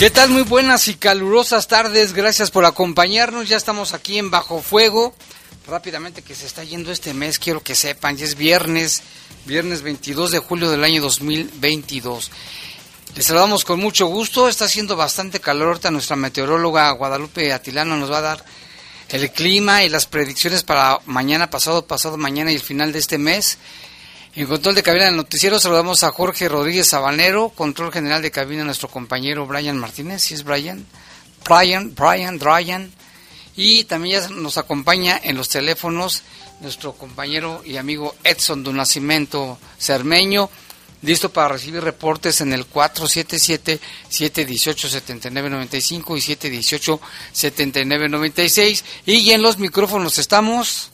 ¿Qué tal? Muy buenas y calurosas tardes. Gracias por acompañarnos. Ya estamos aquí en Bajo Fuego. Rápidamente que se está yendo este mes, quiero que sepan, ya es viernes, viernes 22 de julio del año 2022. Les saludamos con mucho gusto. Está haciendo bastante calor. Ahorita nuestra meteoróloga Guadalupe Atilano nos va a dar el clima y las predicciones para mañana, pasado, pasado mañana y el final de este mes. En control de cabina del noticiero saludamos a Jorge Rodríguez Sabanero, control general de cabina nuestro compañero Brian Martínez, ¿sí es Brian? Brian, Brian, Brian. Y también ya nos acompaña en los teléfonos nuestro compañero y amigo Edson de Nacimiento Cermeño, listo para recibir reportes en el 477-718-7995 y 718-7996. Y en los micrófonos estamos...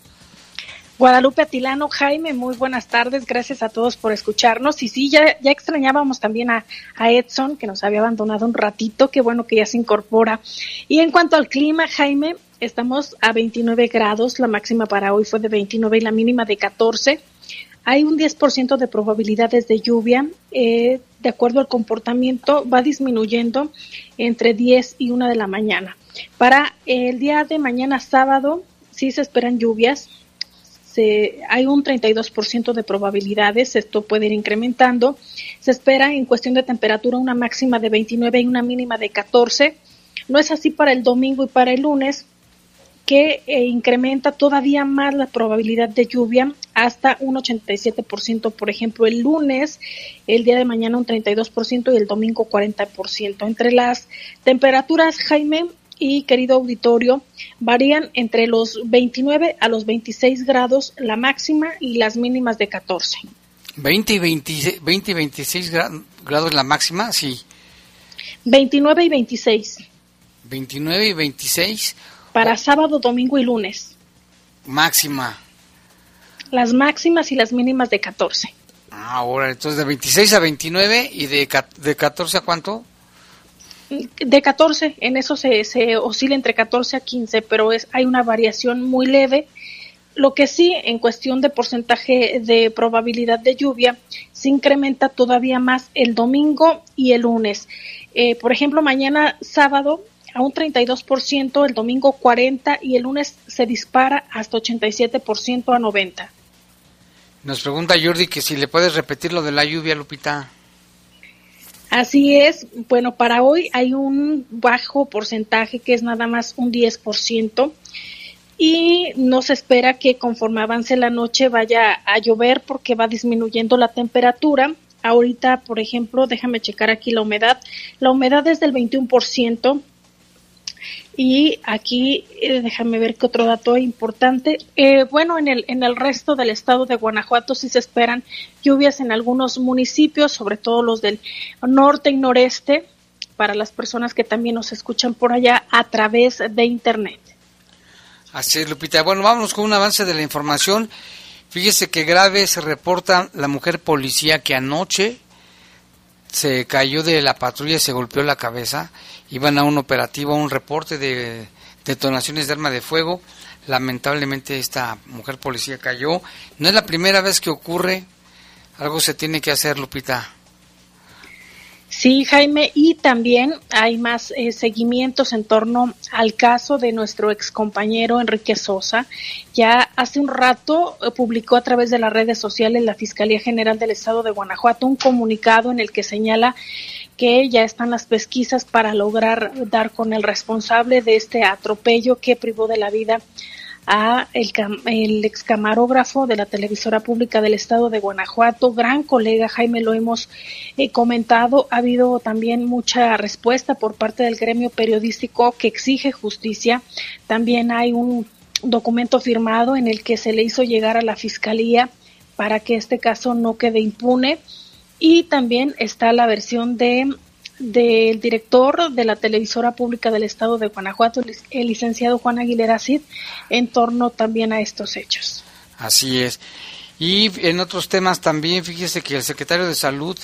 Guadalupe Atilano, Jaime, muy buenas tardes, gracias a todos por escucharnos. Y sí, ya, ya extrañábamos también a, Edson, que nos había abandonado un ratito, qué bueno que ya se incorpora. Y en cuanto al clima, Jaime, estamos a 29 grados, la máxima para hoy fue de 29 y la mínima de 14. Hay un 10% de probabilidades de lluvia, eh, de acuerdo al comportamiento, va disminuyendo entre 10 y 1 de la mañana. Para el día de mañana sábado, sí se esperan lluvias, hay un 32% de probabilidades, esto puede ir incrementando. Se espera en cuestión de temperatura una máxima de 29 y una mínima de 14. No es así para el domingo y para el lunes, que eh, incrementa todavía más la probabilidad de lluvia hasta un 87%, por ejemplo, el lunes, el día de mañana un 32% y el domingo 40%. Entre las temperaturas, Jaime, y querido auditorio varían entre los 29 a los 26 grados la máxima y las mínimas de 14. 20 y 20, 20 y 26 grados la máxima, sí. 29 y 26. 29 y 26. Para sábado, domingo y lunes. Máxima. Las máximas y las mínimas de 14. Ahora, entonces de 26 a 29 y de, de 14 a cuánto? De 14, en eso se, se, oscila entre 14 a 15, pero es, hay una variación muy leve. Lo que sí, en cuestión de porcentaje de probabilidad de lluvia, se incrementa todavía más el domingo y el lunes. Eh, por ejemplo, mañana sábado a un 32%, el domingo 40% y el lunes se dispara hasta 87% a 90%. Nos pregunta Jordi que si le puedes repetir lo de la lluvia, Lupita. Así es, bueno, para hoy hay un bajo porcentaje que es nada más un 10% y no se espera que conforme avance la noche vaya a llover porque va disminuyendo la temperatura. Ahorita, por ejemplo, déjame checar aquí la humedad. La humedad es del 21%, y aquí, eh, déjame ver qué otro dato importante. Eh, bueno, en el, en el resto del estado de Guanajuato sí se esperan lluvias en algunos municipios, sobre todo los del norte y noreste, para las personas que también nos escuchan por allá a través de Internet. Así es, Lupita. Bueno, vámonos con un avance de la información. Fíjese que grave se reporta la mujer policía que anoche se cayó de la patrulla se golpeó la cabeza. Iban a un operativo, a un reporte de detonaciones de arma de fuego. Lamentablemente esta mujer policía cayó. No es la primera vez que ocurre. Algo se tiene que hacer, Lupita. Sí, Jaime, y también hay más eh, seguimientos en torno al caso de nuestro excompañero Enrique Sosa. Ya hace un rato eh, publicó a través de las redes sociales la Fiscalía General del Estado de Guanajuato un comunicado en el que señala que ya están las pesquisas para lograr dar con el responsable de este atropello que privó de la vida a el, el ex camarógrafo de la televisora pública del estado de Guanajuato, gran colega Jaime, lo hemos eh, comentado, ha habido también mucha respuesta por parte del gremio periodístico que exige justicia, también hay un documento firmado en el que se le hizo llegar a la fiscalía para que este caso no quede impune. Y también está la versión de del director de la televisora pública del estado de Guanajuato, el licenciado Juan Aguilera Cid, en torno también a estos hechos. Así es. Y en otros temas también, fíjese que el secretario de Salud,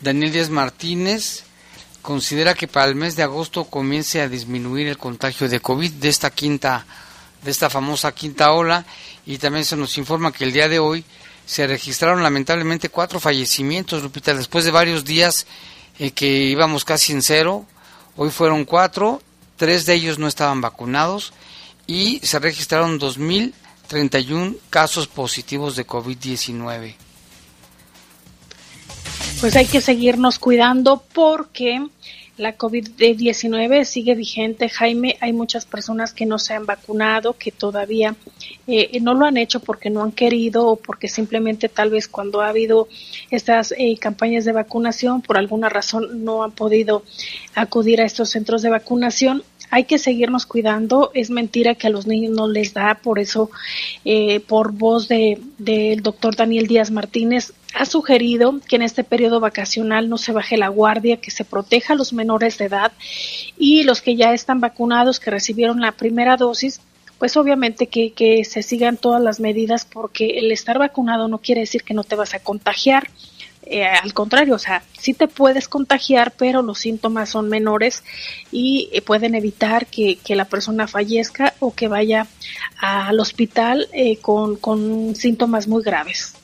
Daniel Díaz Martínez, considera que para el mes de agosto comience a disminuir el contagio de COVID de esta quinta, de esta famosa quinta ola, y también se nos informa que el día de hoy se registraron lamentablemente cuatro fallecimientos, Lupita, después de varios días que íbamos casi en cero, hoy fueron cuatro, tres de ellos no estaban vacunados y se registraron 2.031 casos positivos de COVID-19. Pues hay que seguirnos cuidando porque la COVID-19 sigue vigente, Jaime. Hay muchas personas que no se han vacunado, que todavía eh, no lo han hecho porque no han querido o porque simplemente tal vez cuando ha habido estas eh, campañas de vacunación por alguna razón no han podido acudir a estos centros de vacunación hay que seguirnos cuidando. Es mentira que a los niños no les da, por eso, eh, por voz del doctor Daniel Díaz Martínez, ha sugerido que en este periodo vacacional no se baje la guardia, que se proteja a los menores de edad y los que ya están vacunados, que recibieron la primera dosis, pues obviamente que, que se sigan todas las medidas porque el estar vacunado no quiere decir que no te vas a contagiar. Eh, al contrario, o sea, sí te puedes contagiar, pero los síntomas son menores y eh, pueden evitar que, la persona fallezca o que vaya al hospital eh, con, con síntomas muy graves.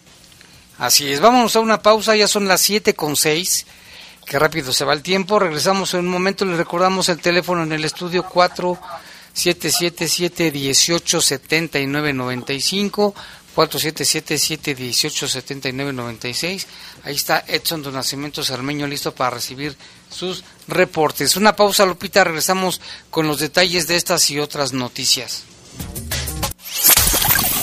Así es, vámonos a una pausa, ya son las 7 con 6, que rápido se va el tiempo, regresamos en un momento, les recordamos el teléfono en el estudio 4 777 18 79 95 477-718-7996. Ahí está Edson Don Nacimiento listo para recibir sus reportes. Una pausa, Lupita, regresamos con los detalles de estas y otras noticias.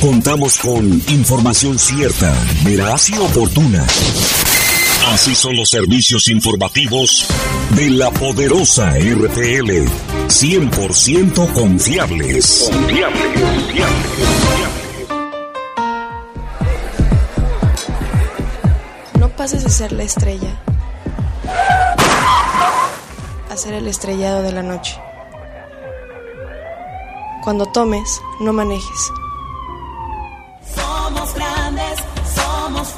Contamos con información cierta, veraz y oportuna. Así son los servicios informativos de la poderosa RTL. 100% confiables. Confiables, confiables. pases de ser la estrella a ser el estrellado de la noche. Cuando tomes, no manejes.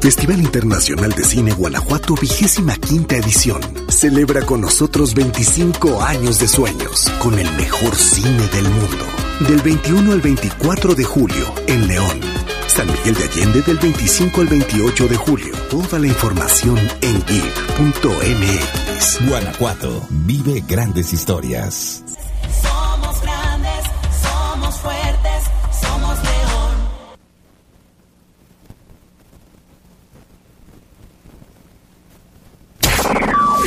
Festival Internacional de Cine Guanajuato, vigésima quinta edición. Celebra con nosotros 25 años de sueños con el mejor cine del mundo. Del 21 al 24 de julio en León. San Miguel de Allende del 25 al 28 de julio. Toda la información en geek.mx. Guanajuato vive grandes historias.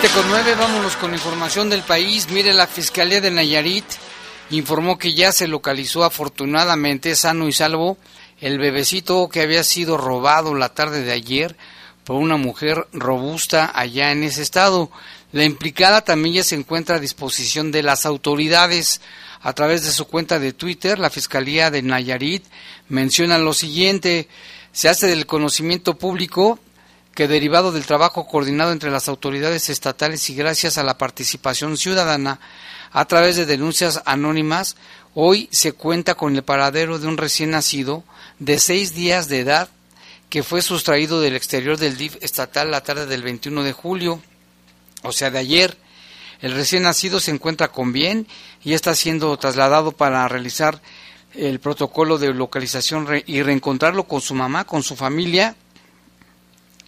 7 con 9, vámonos con información del país. Mire, la Fiscalía de Nayarit informó que ya se localizó afortunadamente sano y salvo el bebecito que había sido robado la tarde de ayer por una mujer robusta allá en ese estado. La implicada también ya se encuentra a disposición de las autoridades. A través de su cuenta de Twitter, la Fiscalía de Nayarit menciona lo siguiente. Se hace del conocimiento público que derivado del trabajo coordinado entre las autoridades estatales y gracias a la participación ciudadana a través de denuncias anónimas, hoy se cuenta con el paradero de un recién nacido de seis días de edad que fue sustraído del exterior del DIF estatal la tarde del 21 de julio, o sea, de ayer. El recién nacido se encuentra con bien y está siendo trasladado para realizar el protocolo de localización y reencontrarlo con su mamá, con su familia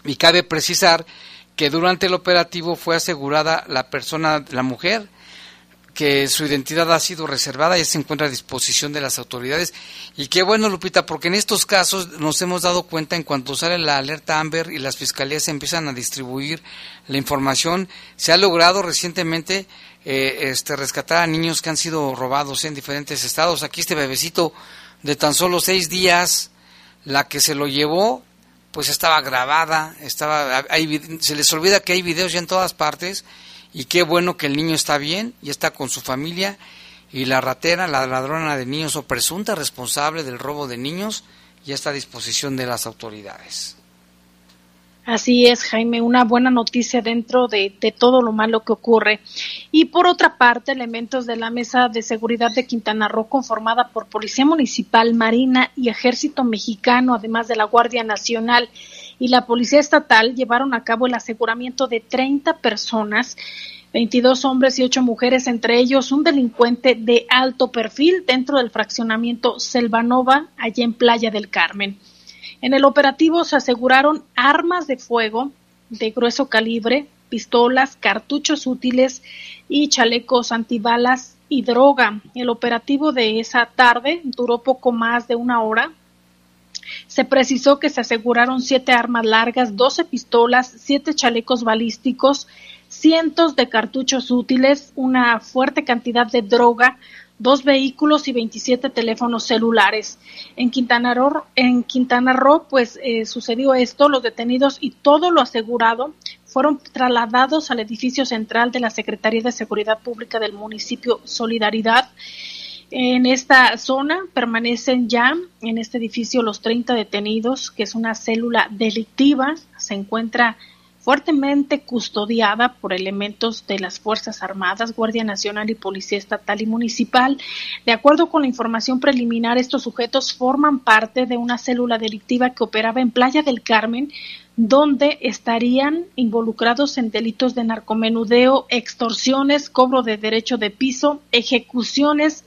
y cabe precisar que durante el operativo fue asegurada la persona, la mujer, que su identidad ha sido reservada y se encuentra a disposición de las autoridades. Y qué bueno, Lupita, porque en estos casos nos hemos dado cuenta en cuanto sale la alerta Amber y las fiscalías empiezan a distribuir la información, se ha logrado recientemente eh, este, rescatar a niños que han sido robados en diferentes estados. Aquí este bebecito de tan solo seis días, la que se lo llevó pues estaba grabada, estaba, se les olvida que hay videos ya en todas partes y qué bueno que el niño está bien y está con su familia y la ratera, la ladrona de niños o presunta responsable del robo de niños ya está a disposición de las autoridades. Así es, Jaime, una buena noticia dentro de, todo lo malo que ocurre. Y por otra parte, elementos de la Mesa de Seguridad de Quintana Roo, conformada por Policía Municipal, Marina y Ejército Mexicano, además de la Guardia Nacional y la Policía Estatal, llevaron a cabo el aseguramiento de 30 personas 22 hombres y 8 mujeres, entre ellos un delincuente de alto perfil dentro del fraccionamiento Selvanova, allá en Playa del Carmen. En el operativo se aseguraron armas de fuego de grueso calibre, pistolas, cartuchos útiles y chalecos antibalas y droga. El operativo de esa tarde duró poco más de una hora. Se precisó que se aseguraron siete armas largas, doce pistolas, siete chalecos balísticos, cientos de cartuchos útiles, una fuerte cantidad de droga, dos vehículos y 27 teléfonos celulares. En Quintana Roo, en Quintana Roo pues eh, sucedió esto, los detenidos y todo lo asegurado fueron trasladados al edificio central de la Secretaría de Seguridad Pública del municipio Solidaridad. En esta zona permanecen ya en este edificio los 30 detenidos, que es una célula delictiva. Se encuentra fuertemente custodiada por elementos de las Fuerzas Armadas, Guardia Nacional y Policía Estatal y Municipal. De acuerdo con la información preliminar, estos sujetos forman parte de una célula delictiva que operaba en Playa del Carmen, donde estarían involucrados en delitos de narcomenudeo, extorsiones, cobro de derecho de piso, ejecuciones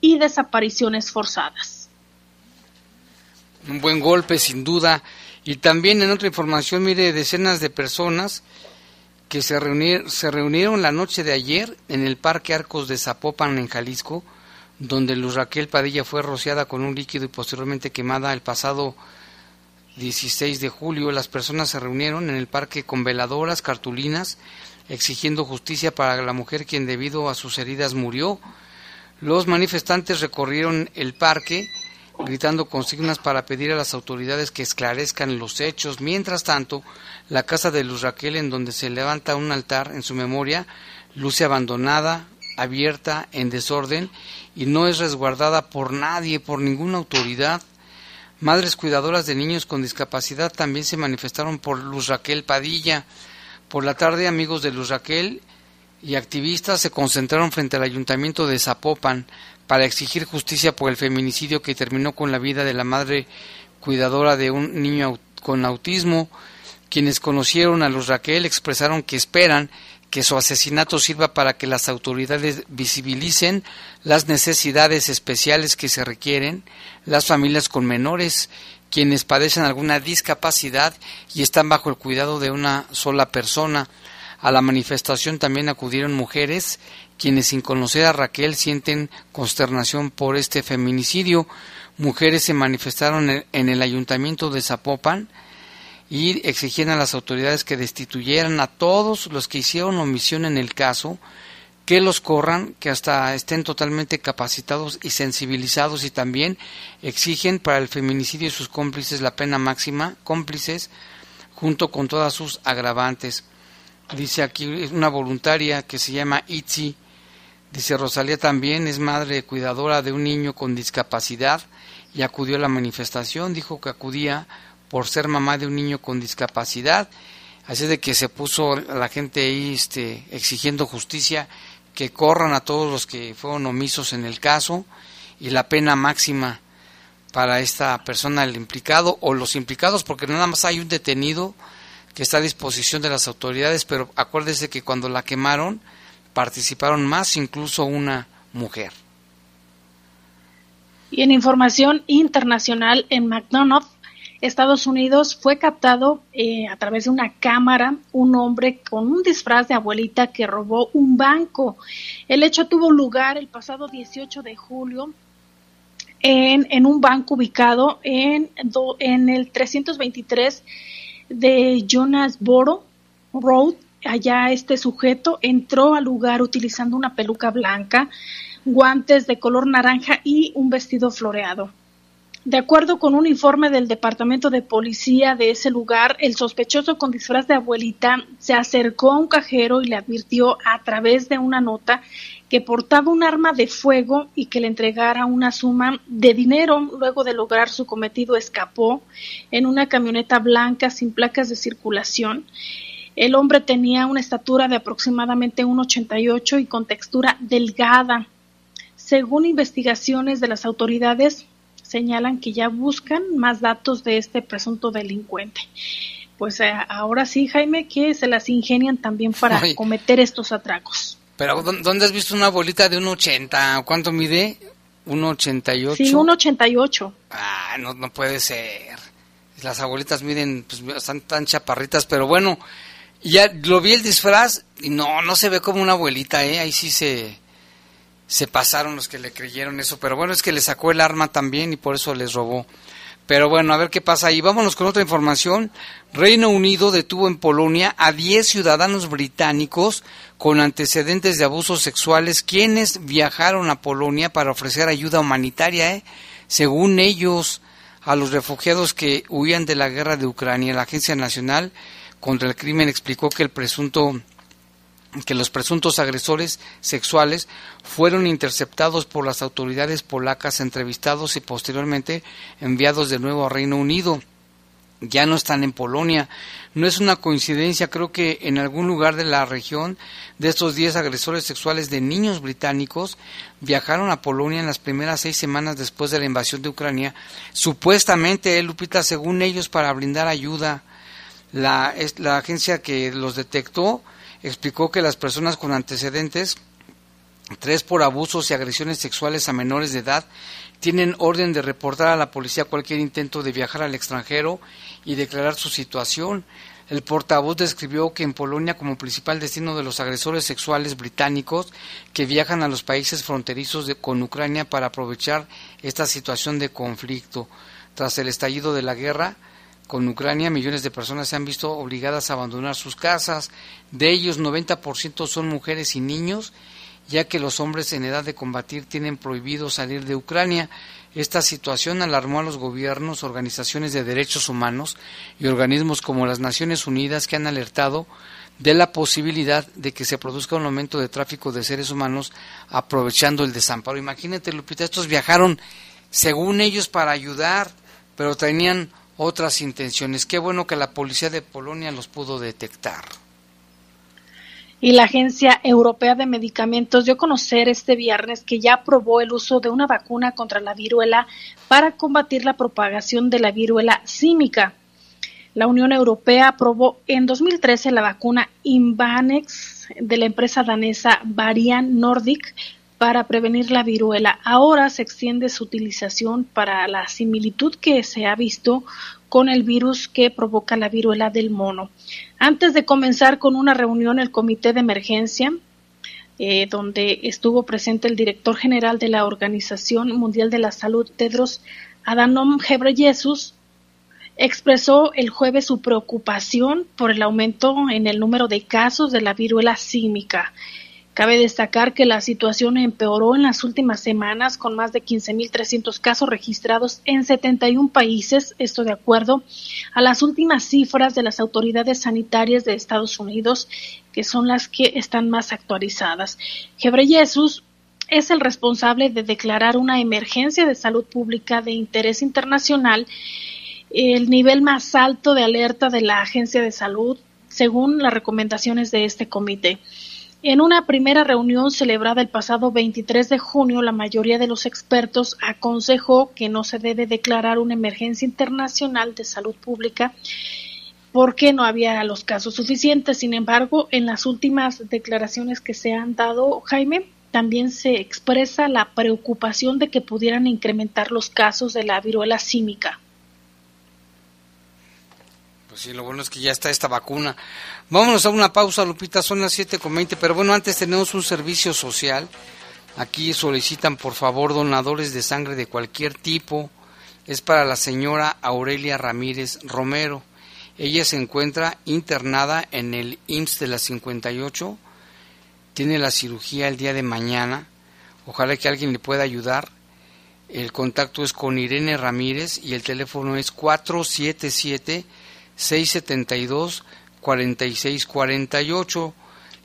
y desapariciones forzadas. Un buen golpe, sin duda. Y también en otra información, mire, decenas de personas que se, reunieron, se reunieron la noche de ayer en el Parque Arcos de Zapopan, en Jalisco, donde Luz Raquel Padilla fue rociada con un líquido y posteriormente quemada el pasado 16 de julio. Las personas se reunieron en el parque con veladoras, cartulinas, exigiendo justicia para la mujer quien debido a sus heridas murió. Los manifestantes recorrieron el parque gritando consignas para pedir a las autoridades que esclarezcan los hechos. Mientras tanto, la casa de Luz Raquel, en donde se levanta un altar en su memoria, luce abandonada, abierta, en desorden, y no es resguardada por nadie, por ninguna autoridad. Madres cuidadoras de niños con discapacidad también se manifestaron por Luz Raquel Padilla. Por la tarde, amigos de Luz Raquel y activistas se concentraron frente al ayuntamiento de Zapopan para exigir justicia por el feminicidio que terminó con la vida de la madre cuidadora de un niño con autismo. Quienes conocieron a los Raquel expresaron que esperan que su asesinato sirva para que las autoridades visibilicen las necesidades especiales que se requieren, las familias con menores, quienes padecen alguna discapacidad y están bajo el cuidado de una sola persona. A la manifestación también acudieron mujeres quienes sin conocer a Raquel sienten consternación por este feminicidio. Mujeres se manifestaron en el ayuntamiento de Zapopan y exigían a las autoridades que destituyeran a todos los que hicieron omisión en el caso, que los corran, que hasta estén totalmente capacitados y sensibilizados y también exigen para el feminicidio y sus cómplices la pena máxima, cómplices, junto con todas sus agravantes. Dice aquí una voluntaria que se llama Itzi, dice Rosalía también es madre cuidadora de un niño con discapacidad y acudió a la manifestación, dijo que acudía por ser mamá de un niño con discapacidad. Así de que se puso la gente ahí este, exigiendo justicia, que corran a todos los que fueron omisos en el caso y la pena máxima para esta persona, el implicado o los implicados, porque nada más hay un detenido que está a disposición de las autoridades, pero acuérdese que cuando la quemaron participaron más, incluso una mujer. Y en información internacional, en McDonald's, Estados Unidos fue captado eh, a través de una cámara un hombre con un disfraz de abuelita que robó un banco. El hecho tuvo lugar el pasado 18 de julio en, en un banco ubicado en, en el 323 de Jonasboro Road. Allá este sujeto entró al lugar utilizando una peluca blanca, guantes de color naranja y un vestido floreado. De acuerdo con un informe del Departamento de Policía de ese lugar, el sospechoso con disfraz de abuelita se acercó a un cajero y le advirtió a través de una nota que portaba un arma de fuego y que le entregara una suma de dinero. Luego de lograr su cometido, escapó en una camioneta blanca sin placas de circulación. El hombre tenía una estatura de aproximadamente 1,88 y con textura delgada. Según investigaciones de las autoridades, señalan que ya buscan más datos de este presunto delincuente. Pues eh, ahora sí, Jaime, que se las ingenian también para cometer estos atracos. Pero ¿dónde has visto una bolita de 1,80? ¿Cuánto mide? 1,88. Sí, 1,88. Ah, no, no puede ser. Las abuelitas miden, pues están tan chaparritas, pero bueno, ya lo vi el disfraz y no, no se ve como una abuelita, ¿eh? Ahí sí se, se pasaron los que le creyeron eso, pero bueno, es que le sacó el arma también y por eso les robó. Pero bueno, a ver qué pasa ahí. Vámonos con otra información. Reino Unido detuvo en Polonia a 10 ciudadanos británicos con antecedentes de abusos sexuales, quienes viajaron a Polonia para ofrecer ayuda humanitaria, ¿eh? según ellos, a los refugiados que huían de la guerra de Ucrania. La Agencia Nacional contra el Crimen explicó que el presunto que los presuntos agresores sexuales fueron interceptados por las autoridades polacas, entrevistados y posteriormente enviados de nuevo a Reino Unido. Ya no están en Polonia. No es una coincidencia, creo que en algún lugar de la región de estos 10 agresores sexuales de niños británicos viajaron a Polonia en las primeras seis semanas después de la invasión de Ucrania, supuestamente, eh, Lupita, según ellos, para brindar ayuda. La, la agencia que los detectó explicó que las personas con antecedentes, tres por abusos y agresiones sexuales a menores de edad, tienen orden de reportar a la policía cualquier intento de viajar al extranjero y declarar su situación. El portavoz describió que en Polonia como principal destino de los agresores sexuales británicos que viajan a los países fronterizos con Ucrania para aprovechar esta situación de conflicto. Tras el estallido de la guerra, con Ucrania, millones de personas se han visto obligadas a abandonar sus casas. De ellos, 90% son mujeres y niños, ya que los hombres en edad de combatir tienen prohibido salir de Ucrania. Esta situación alarmó a los gobiernos, organizaciones de derechos humanos y organismos como las Naciones Unidas que han alertado de la posibilidad de que se produzca un aumento de tráfico de seres humanos aprovechando el desamparo. Imagínate, Lupita, estos viajaron según ellos para ayudar, pero tenían otras intenciones. Qué bueno que la policía de Polonia los pudo detectar. Y la Agencia Europea de Medicamentos dio a conocer este viernes que ya aprobó el uso de una vacuna contra la viruela para combatir la propagación de la viruela símica. La Unión Europea aprobó en 2013 la vacuna Invanex de la empresa danesa Varian Nordic para prevenir la viruela. Ahora se extiende su utilización para la similitud que se ha visto con el virus que provoca la viruela del mono. Antes de comenzar con una reunión, el Comité de Emergencia, eh, donde estuvo presente el director general de la Organización Mundial de la Salud, Tedros Adhanom Ghebreyesus, expresó el jueves su preocupación por el aumento en el número de casos de la viruela símica. Cabe destacar que la situación empeoró en las últimas semanas con más de 15.300 casos registrados en 71 países, esto de acuerdo a las últimas cifras de las autoridades sanitarias de Estados Unidos, que son las que están más actualizadas. Gebreyesus es el responsable de declarar una emergencia de salud pública de interés internacional el nivel más alto de alerta de la Agencia de Salud, según las recomendaciones de este comité. En una primera reunión celebrada el pasado 23 de junio, la mayoría de los expertos aconsejó que no se debe declarar una emergencia internacional de salud pública porque no había los casos suficientes. Sin embargo, en las últimas declaraciones que se han dado, Jaime, también se expresa la preocupación de que pudieran incrementar los casos de la viruela símica. Pues sí, lo bueno es que ya está esta vacuna. Vámonos a una pausa, Lupita, son las 7.20, pero bueno, antes tenemos un servicio social. Aquí solicitan, por favor, donadores de sangre de cualquier tipo. Es para la señora Aurelia Ramírez Romero. Ella se encuentra internada en el IMSS de la 58. Tiene la cirugía el día de mañana. Ojalá que alguien le pueda ayudar. El contacto es con Irene Ramírez y el teléfono es 477 672 4648.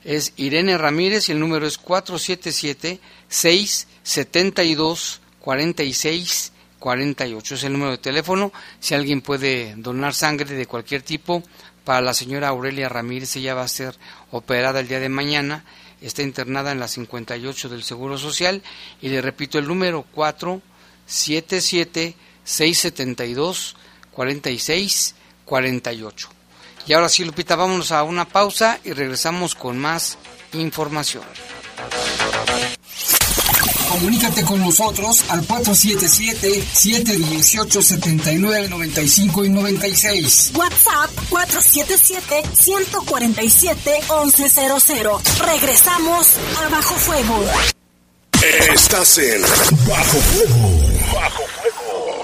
Es Irene Ramírez y el número es 477 672 4648. Es el número de teléfono. Si alguien puede donar sangre de cualquier tipo para la señora Aurelia Ramírez, ella va a ser operada el día de mañana. Está internada en la 58 del Seguro Social. Y le repito el número 477 672 4648. Y ahora sí, Lupita, vámonos a una pausa y regresamos con más información. Comunícate con nosotros al 477-718-7995 y 96. WhatsApp 477-147-1100. Regresamos a Bajo Fuego. Estás en Bajo Fuego. Bajo Fuego.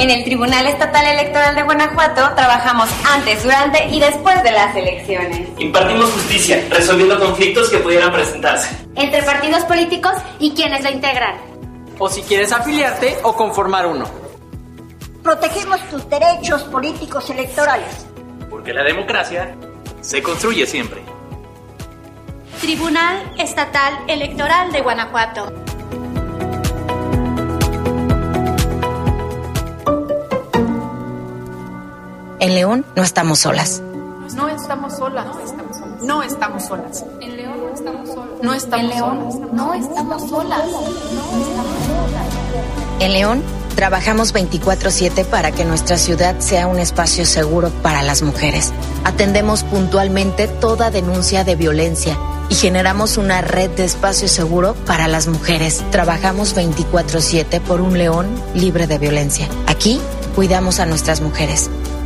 En el Tribunal Estatal Electoral de Guanajuato trabajamos antes, durante y después de las elecciones. Impartimos justicia, resolviendo conflictos que pudieran presentarse. Entre partidos políticos y quienes la integran. O si quieres afiliarte o conformar uno. Protegemos tus derechos políticos electorales. Porque la democracia se construye siempre. Tribunal Estatal Electoral de Guanajuato. En León no estamos solas. No estamos solas. No estamos solas. En León no estamos solas. No estamos en León solas. no estamos solas. En León trabajamos 24/7 para que nuestra ciudad sea un espacio seguro para las mujeres. Atendemos puntualmente toda denuncia de violencia y generamos una red de espacio seguro para las mujeres. Trabajamos 24/7 por un León libre de violencia. Aquí cuidamos a nuestras mujeres.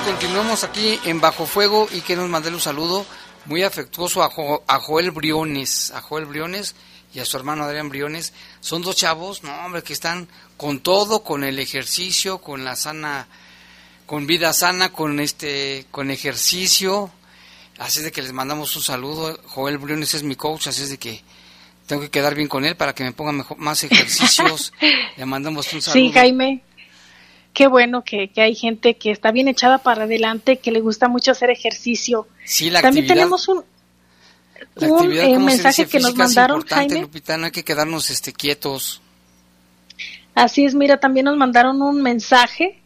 Continuamos aquí en Bajo Fuego y que nos mande un saludo muy afectuoso a, a, Joel Briones, a Joel Briones y a su hermano Adrián Briones. Son dos chavos, no hombre, que están con todo, con el ejercicio, con la sana, con vida sana, con este, con ejercicio. Así es de que les mandamos un saludo. Joel Briones es mi coach, así es de que tengo que quedar bien con él para que me ponga mejor, más ejercicios. Le mandamos un saludo. Sí, Jaime qué bueno que, hay gente que está bien echada para adelante, que le gusta mucho hacer ejercicio. Sí, la También tenemos un, eh, mensaje que nos mandaron, Jaime. Lupita, no hay que quedarnos este, quietos. Así es, mira, también nos mandaron un mensaje.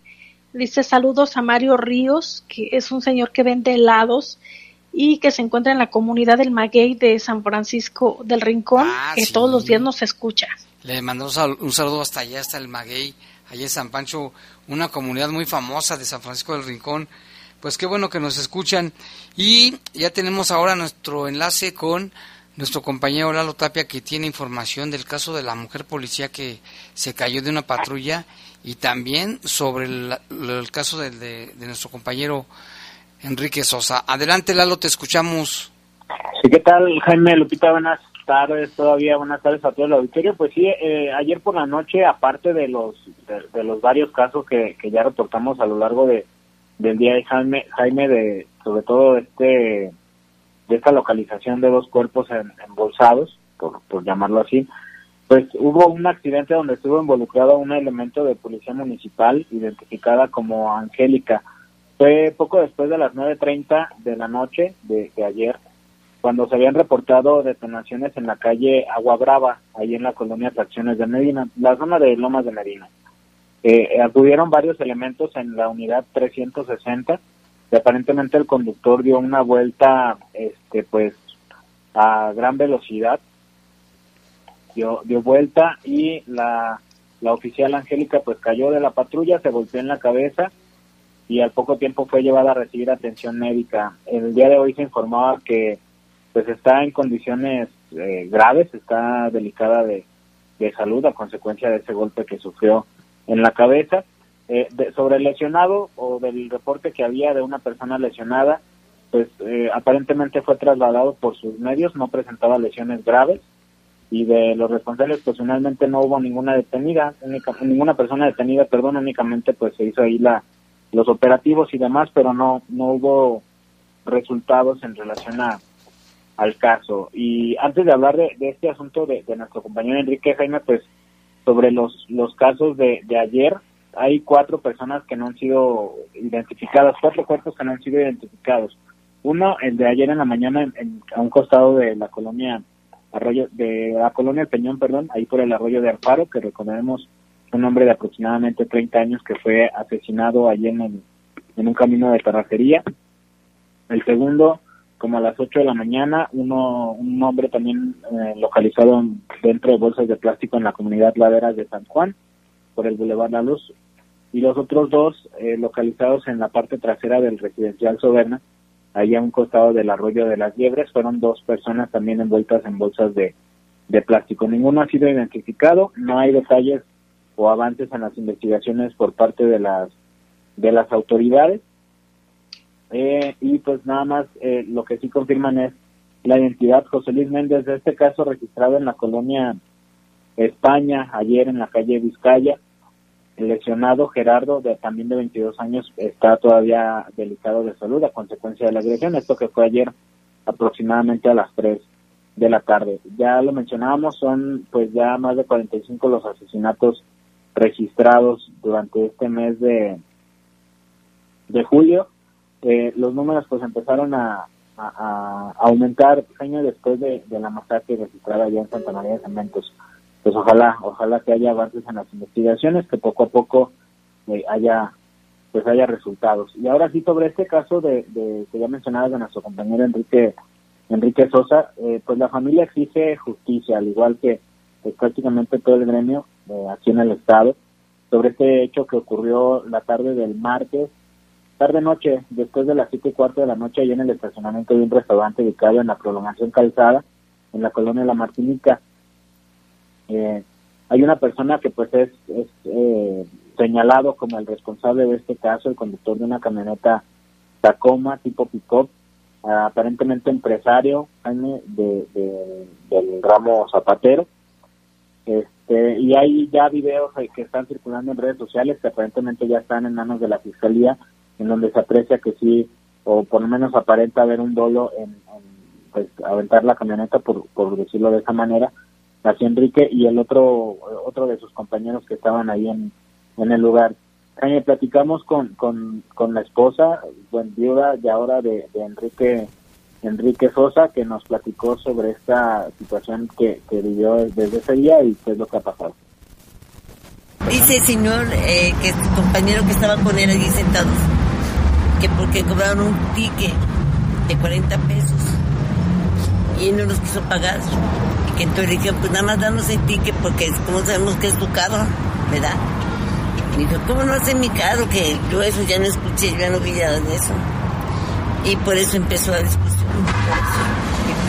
Dice saludos a Mario Ríos, que es un señor que vende helados y que se encuentra en la comunidad del Maguey de San Francisco del Rincón, ah, que todos los días nos escucha. Le mandamos un saludo hasta allá, hasta el Maguey allí en San Pancho, una comunidad muy famosa de San Francisco del Rincón. Pues qué bueno que nos escuchan. Y ya tenemos ahora nuestro enlace con nuestro compañero Lalo Tapia, que tiene información del caso de la mujer policía que se cayó de una patrulla y también sobre el, caso de, de, nuestro compañero Enrique Sosa. Adelante, Lalo, te escuchamos. Sí, ¿qué tal, Jaime Lupita? Buenas tardes, todavía buenas tardes a todo el auditorio. Pues sí, eh, ayer por la noche, aparte de los de, los varios casos que, que, ya reportamos a lo largo de del día de Jaime, Jaime de sobre todo este de esta localización de dos cuerpos en, embolsados, por, por llamarlo así, pues hubo un accidente donde estuvo involucrado un elemento de policía municipal identificada como Angélica. Fue poco después de las 9.30 de la noche de, de ayer cuando se habían reportado detonaciones en la calle Agua Brava, ahí en la colonia Atracciones de Medina, la zona de Lomas de Medina. Eh, acudieron varios elementos en la unidad 360 y aparentemente el conductor dio una vuelta este pues a gran velocidad dio, dio vuelta y la, la oficial Angélica pues cayó de la patrulla, se golpeó en la cabeza y al poco tiempo fue llevada a recibir atención médica. El día de hoy se informaba que pues está en condiciones eh, graves, está delicada de, salud a consecuencia de ese golpe que sufrió en la cabeza. Eh, sobre el lesionado o del reporte que había de una persona lesionada, pues eh, aparentemente fue trasladado por sus medios, no presentaba lesiones graves y de los responsables personalmente no hubo ninguna detenida, ninguna persona detenida, perdón, únicamente pues se hizo ahí la los operativos y demás, pero no no hubo resultados en relación a, al caso. Y antes de hablar de, este asunto de, nuestro compañero Enrique Jaime, pues sobre los, los casos de, de ayer, hay cuatro personas que no han sido identificadas, cuatro cuerpos que no han sido identificados. Uno, el de ayer en la mañana, en, a un costado de la colonia Arroyo, de la colonia El Peñón, perdón, ahí por el arroyo de Alfaro, que recordemos un hombre de aproximadamente 30 años que fue asesinado allí en, en un camino de terracería. El segundo, como a las 8 de la mañana, uno, un hombre también eh, localizado dentro de bolsas de plástico en la comunidad Laderas de San Juan, por el Boulevard La Luz, y los otros dos eh, localizados en la parte trasera del residencial Soberna, ahí a un costado del arroyo de las Liebres, fueron dos personas también envueltas en bolsas de, de plástico. Ninguno ha sido identificado, no hay detalles o avances en las investigaciones por parte de las de las autoridades eh, y pues nada más eh, lo que sí confirman es la identidad José Luis Méndez de este caso registrado en la colonia España ayer en la calle Vizcaya. El lesionado Gerardo, de, también de 22 años, está todavía delicado de salud a consecuencia de la agresión. Esto que fue ayer aproximadamente a las 3 de la tarde. Ya lo mencionábamos, son pues ya más de 45 los asesinatos registrados durante este mes de, de julio. Eh, los números pues empezaron a, a, aumentar años después de, la masacre registrada allá en Santa María de Cementos. Pues ojalá, ojalá que haya avances en las investigaciones, que poco a poco eh, haya pues haya resultados. Y ahora sí sobre este caso de, de que ya mencionaba de nuestro compañero Enrique Enrique Sosa, eh, pues la familia exige justicia, al igual que pues, prácticamente todo el gremio eh, aquí en el estado, sobre este hecho que ocurrió la tarde del martes tarde noche, después de las siete y cuarto de la noche, allá en el estacionamiento de un restaurante ubicado en la prolongación calzada, en la colonia La Martinica. Eh, hay una persona que pues es, eh, señalado como el responsable de este caso, el conductor de una camioneta Tacoma tipo pick-up, aparentemente empresario de, del ramo zapatero. Este, y hay ya videos que están circulando en redes sociales que aparentemente ya están en manos de la fiscalía en donde se aprecia que sí, o por lo menos aparenta haber un dolo en, pues, aventar la camioneta, por, por decirlo de esa manera, así Enrique y el otro otro de sus compañeros que estaban ahí en, en el lugar. Jaime, platicamos con, con, con la esposa, buen viuda y ahora de, de, Enrique Enrique Sosa, que nos platicó sobre esta situación que, que vivió desde ese día y qué es lo que ha pasado. Dice el señor eh, que su compañero que estaba con él allí sentados, que porque cobraron un ticket de 40 pesos y no nos quiso pagar. Y que entonces dijeron, pues nada más danos el ticket porque como sabemos que es tu carro, ¿verdad? Y dijo, ¿cómo no hace mi carro? Que yo eso ya no escuché, yo ya no vi nada de eso. Y por eso empezó la discusión.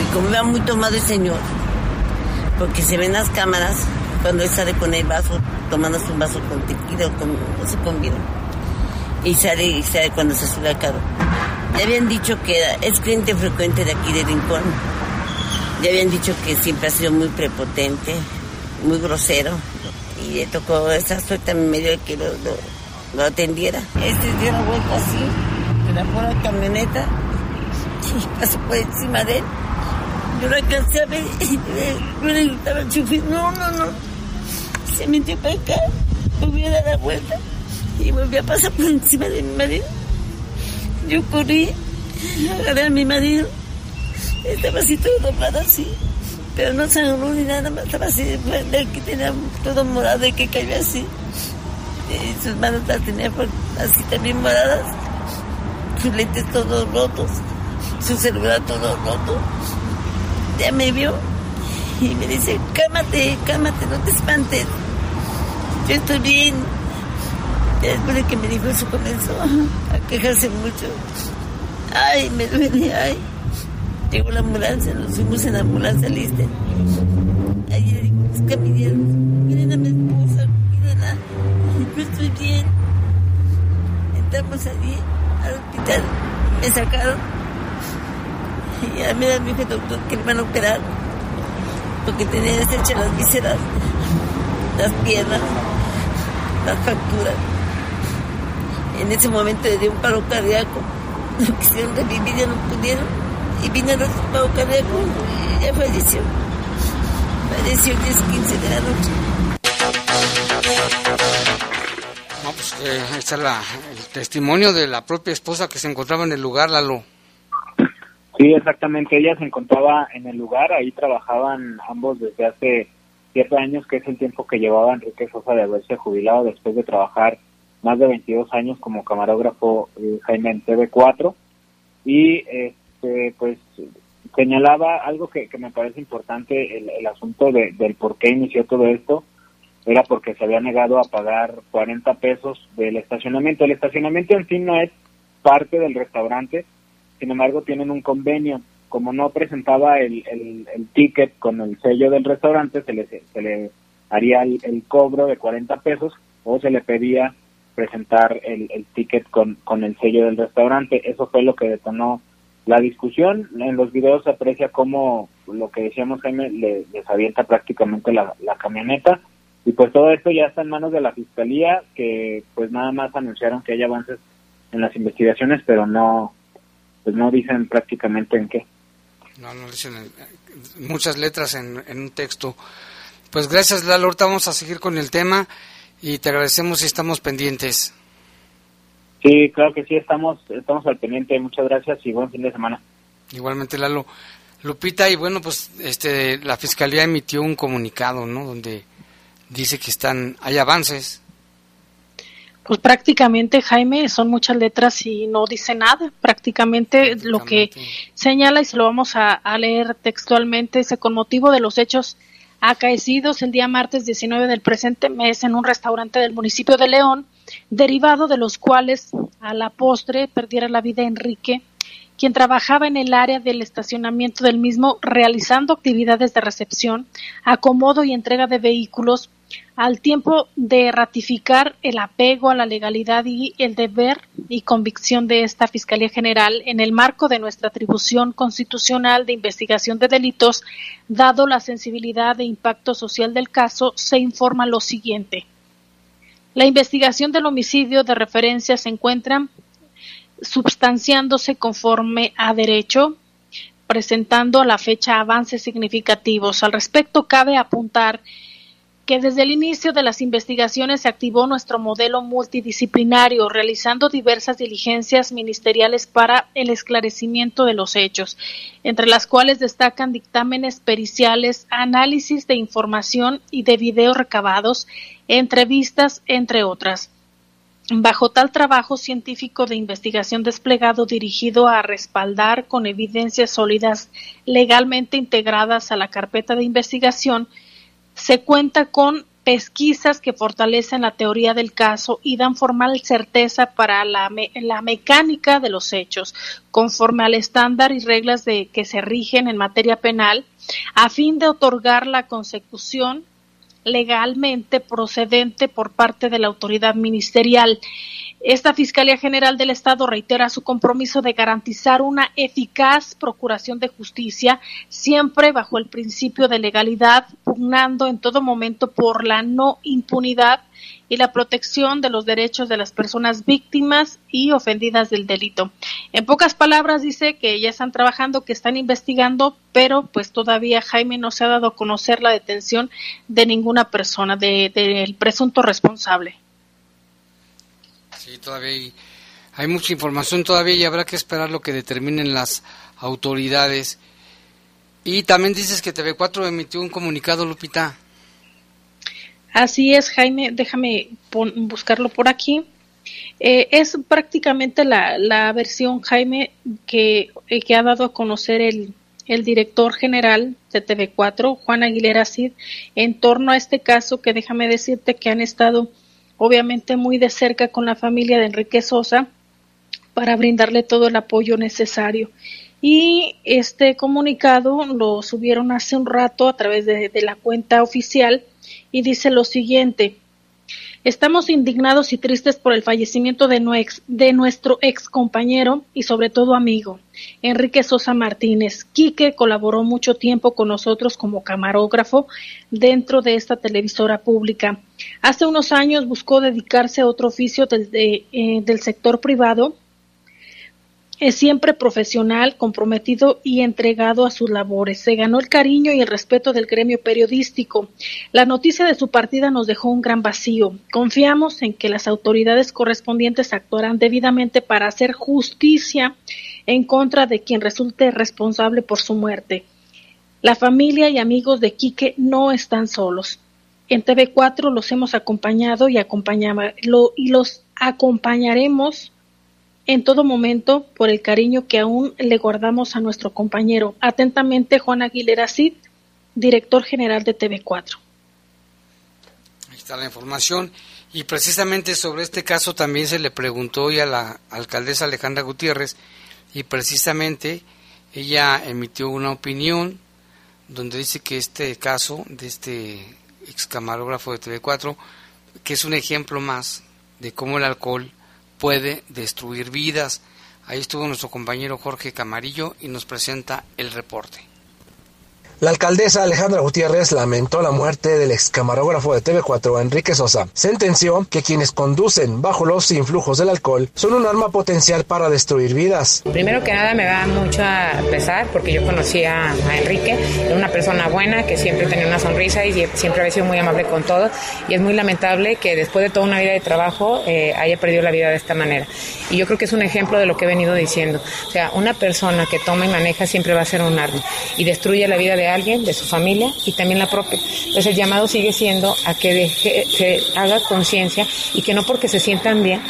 Y, como iba muy tomado el señor, porque se ven las cámaras cuando él sale con el vaso, tomándose un vaso con tequila o con, no sé, con vino y sale, y sale cuando se sube al carro. Le habían dicho que es cliente frecuente de aquí de Rincón. Le habían dicho que siempre ha sido muy prepotente, muy grosero. Y le tocó esa suerte en medio de que lo, lo, atendiera. Este dio la vuelta así, de la la camioneta, y pasó por encima de él. Yo lo alcancé a ver, yo le gritaba al no, no, no. Se metió para acá, volvió a dar la vuelta y volví a pasar por encima de mi marido. Yo corrí, agarré a mi marido, estaba así todo doblado así, pero no sangró ni nada más, estaba así, de que tenía todo morado y que cayó así. Y sus manos las tenía así también moradas, sus lentes todos rotos, su celular todo roto. Ya me vio y me dice, cálmate, cálmate, no te espantes. Yo estoy bien, Después de que me dijo eso comenzó a quejarse mucho. Ay, me duele, ay. Llegó la ambulancia, nos fuimos en la ambulancia lista. Ayer es camilleros, miren a mi esposa, mírenla. Yo estoy bien. Entramos allí al hospital, me sacaron. Y a mí me dijo el doctor que le van a operar porque tenía deshechas las vísceras, las piernas, las fracturas. En ese momento le dio un paro cardíaco. Lo quisieron revivir, ya no pudieron. Y vino el paro cardíaco y ya falleció. Falleció el 10-15 de la noche. No, pues eh, es el testimonio de la propia esposa que se encontraba en el lugar, Lalo. Sí, exactamente. Ella se encontraba en el lugar, ahí trabajaban ambos desde hace siete años, que es el tiempo que llevaba Enrique Sosa de haberse jubilado después de trabajar más de 22 años como camarógrafo eh, Jaime en TV4 y este pues señalaba algo que, me parece importante el, asunto de, del por qué inició todo esto. Era porque se había negado a pagar 40 pesos del estacionamiento. El estacionamiento en sí no es parte del restaurante sin embargo tienen un convenio. Como no presentaba el, el, ticket con el sello del restaurante se le, se le haría el, el cobro de 40 pesos o se le pedía presentar el, el ticket con, con el sello del restaurante. Eso fue lo que detonó la discusión. En los videos se aprecia cómo lo que decíamos Jaime, le, les avienta prácticamente la, la camioneta. Y pues todo esto ya está en manos de la fiscalía que pues nada más anunciaron que hay avances en las investigaciones pero no pues no dicen prácticamente en qué. No no dicen en- muchas letras en, en un texto. Pues gracias Lalo. Ahorita vamos a seguir con el tema y te agradecemos y estamos pendientes. Sí claro que sí estamos estamos al pendiente. Muchas gracias y buen fin de semana. Igualmente Lalo. Lupita y bueno pues este la fiscalía emitió un comunicado no donde dice que están hay avances. Pues prácticamente, Jaime, son muchas letras y no dice nada. Prácticamente lo que señala, y se lo vamos a, a leer textualmente, dice, con motivo de los hechos acaecidos el día martes 19 del presente mes en un restaurante del municipio de León, derivado de los cuales a la postre perdiera la vida Enrique, quien trabajaba en el área del estacionamiento del mismo realizando actividades de recepción, acomodo y entrega de vehículos, al tiempo de ratificar el apego a la legalidad y el deber y convicción de esta Fiscalía General en el marco de nuestra atribución constitucional de investigación de delitos, dado la sensibilidad e impacto social del caso, se informa lo siguiente. La investigación del homicidio de referencia se encuentra substanciándose conforme a derecho, presentando a la fecha avances significativos. Al respecto, cabe apuntar que desde el inicio de las investigaciones se activó nuestro modelo multidisciplinario, realizando diversas diligencias ministeriales para el esclarecimiento de los hechos, entre las cuales destacan dictámenes periciales, análisis de información y de videos recabados, entrevistas, entre otras. Bajo tal trabajo científico de investigación desplegado dirigido a respaldar con evidencias sólidas legalmente integradas a la carpeta de investigación, se cuenta con pesquisas que fortalecen la teoría del caso y dan formal certeza para la, la mecánica de los hechos, conforme al estándar y reglas de que se rigen en materia penal, a fin de otorgar la consecución legalmente procedente por parte de la autoridad ministerial. Esta Fiscalía General del Estado reitera su compromiso de garantizar una eficaz procuración de justicia, siempre bajo el principio de legalidad, pugnando en todo momento por la no impunidad y la protección de los derechos de las personas víctimas y ofendidas del delito. En pocas palabras dice que ya están trabajando, que están investigando, pero pues todavía Jaime no se ha dado a conocer la detención de ninguna persona, de- del presunto responsable. Sí, todavía hay, mucha información todavía y habrá que esperar lo que determinen las autoridades. Y también dices que TV4 emitió un comunicado, Lupita. Así es, Jaime, déjame buscarlo por aquí. Eh, es prácticamente la, la versión, Jaime, que, eh, que ha dado a conocer el, el director general de TV4, Juan Aguilera Cid, en torno a este caso que déjame decirte que han estado obviamente muy de cerca con la familia de Enrique Sosa para brindarle todo el apoyo necesario. Y este comunicado lo subieron hace un rato a través de, la cuenta oficial y dice lo siguiente. Estamos indignados y tristes por el fallecimiento de, nuex- de nuestro ex compañero y sobre todo amigo, Enrique Sosa Martínez. Quique colaboró mucho tiempo con nosotros como camarógrafo dentro de esta televisora pública. Hace unos años buscó dedicarse a otro oficio eh, del sector privado es siempre profesional, comprometido y entregado a sus labores. Se ganó el cariño y el respeto del gremio periodístico. La noticia de su partida nos dejó un gran vacío. Confiamos en que las autoridades correspondientes actuarán debidamente para hacer justicia en contra de quien resulte responsable por su muerte. La familia y amigos de Quique no están solos. En TV4 los hemos acompañado y, y los acompañaremos en todo momento por el cariño que aún le guardamos a nuestro compañero. Atentamente, Juan Aguilera Cid, director general de TV4. Ahí está la información. Y precisamente sobre este caso también se le preguntó hoy a la alcaldesa Alejandra Gutiérrez y precisamente ella emitió una opinión donde dice que este caso de este ex camarógrafo de TV4, que es un ejemplo más de cómo el alcohol puede destruir vidas. Ahí estuvo nuestro compañero Jorge Camarillo y nos presenta el reporte. La alcaldesa Alejandra Gutiérrez lamentó la muerte del ex camarógrafo de TV4 Enrique Sosa. Sentenció que quienes conducen bajo los influjos del alcohol son un arma potencial para destruir vidas. Primero que nada me da mucho pesar porque yo conocí a, Enrique, era una persona buena que siempre tenía una sonrisa y siempre había sido muy amable con todos y es muy lamentable que después de toda una vida de trabajo eh, haya perdido la vida de esta manera. Y yo creo que es un ejemplo de lo que he venido diciendo. O sea, una persona que toma y maneja siempre va a ser un arma y destruye la vida de alguien, de su familia y también la propia. Entonces el llamado sigue siendo a que deje, se haga conciencia y que no porque se sientan bien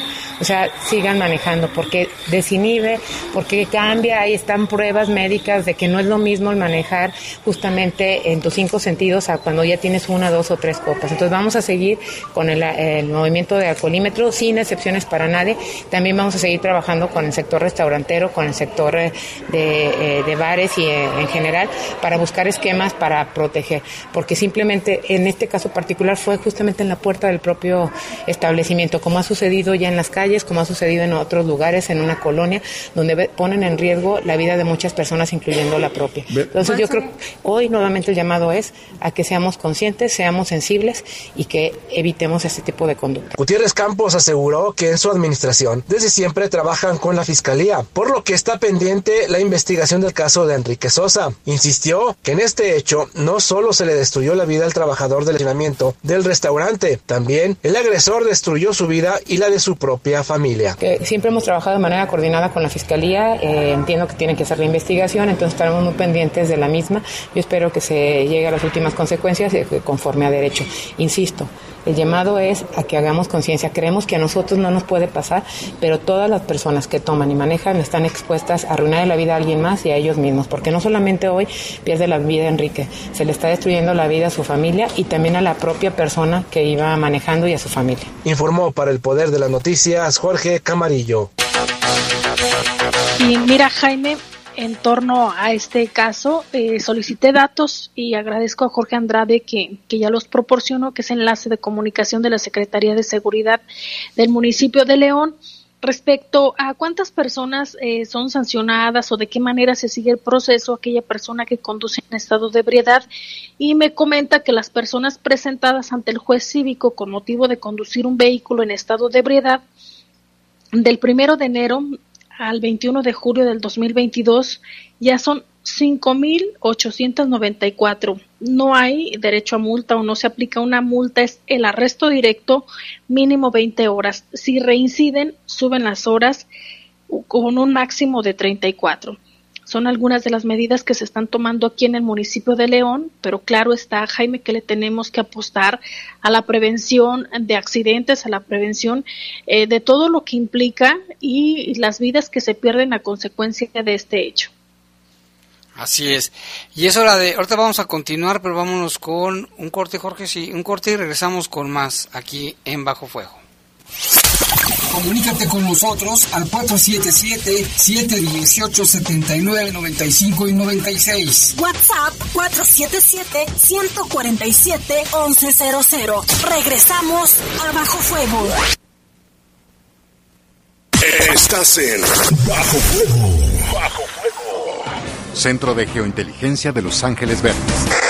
o sea, sigan manejando, porque desinhibe, porque cambia, ahí están pruebas médicas de que no es lo mismo el manejar justamente en tus cinco sentidos a cuando ya tienes una, dos o tres copas. Entonces vamos a seguir con el, movimiento de alcoholímetro sin excepciones para nadie. También vamos a seguir trabajando con el sector restaurantero, con el sector eh, de, eh, de bares y eh, en general para buscar esquemas para proteger, porque simplemente en este caso particular fue justamente en la puerta del propio establecimiento, como ha sucedido ya en las calles como ha sucedido en otros lugares, en una colonia, donde ponen en riesgo la vida de muchas personas, incluyendo la propia. Entonces yo creo que hoy nuevamente el llamado es a que seamos conscientes, seamos sensibles y que evitemos este tipo de conducta. Gutiérrez Campos aseguró que en su administración desde siempre trabajan con la Fiscalía, por lo que está pendiente la investigación del caso de Enrique Sosa. Insistió que en este hecho no solo se le destruyó la vida al trabajador del entrenamiento del restaurante, también el agresor destruyó su vida y la de su propia familia. siempre hemos trabajado de manera coordinada con la Fiscalía, eh, entiendo que tienen que hacer la investigación, entonces estaremos muy pendientes de la misma. Yo espero que se llegue a las últimas consecuencias conforme a derecho. Insisto, el llamado es a que hagamos conciencia. Creemos que a nosotros no nos puede pasar, pero todas las personas que toman y manejan están expuestas a arruinar la vida a alguien más y a ellos mismos, porque no solamente hoy pierde la vida Enrique, se le está destruyendo la vida a su familia y también a la propia persona que iba manejando y a su familia. Informó para el Poder de las Noticias Jorge Camarillo. Y mira, Jaime, en torno a este caso, eh, solicité datos y agradezco a Jorge Andrade que, ya los proporcionó, que es enlace de comunicación de la Secretaría de Seguridad del municipio de León. Respecto a cuántas personas eh, son sancionadas o de qué manera se sigue el proceso aquella persona que conduce en estado de ebriedad y me comenta que las personas presentadas ante el juez cívico con motivo de conducir un vehículo en estado de ebriedad del primero de enero al 21 de julio del 2022 ya son 5.894. No hay derecho a multa o no se aplica una multa, es el arresto directo mínimo 20 horas. Si reinciden, suben las horas con un máximo de 34. Son algunas de las medidas que se están tomando aquí en el municipio de León, pero claro está, Jaime, que le tenemos que apostar a la prevención de accidentes, a la prevención eh, de todo lo que implica y las vidas que se pierden a consecuencia de este hecho. Así es. Y es hora de, ahorita vamos a continuar, pero vámonos con un corte, Jorge, sí, un corte y regresamos con más aquí en Bajo Fuego. Comunícate con nosotros al 477-718-7995 y 96. WhatsApp 477-147-1100. Regresamos a Bajo Fuego. Estás en Bajo Fuego. Bajo Fuego. Centro de Geointeligencia de Los Ángeles Verdes.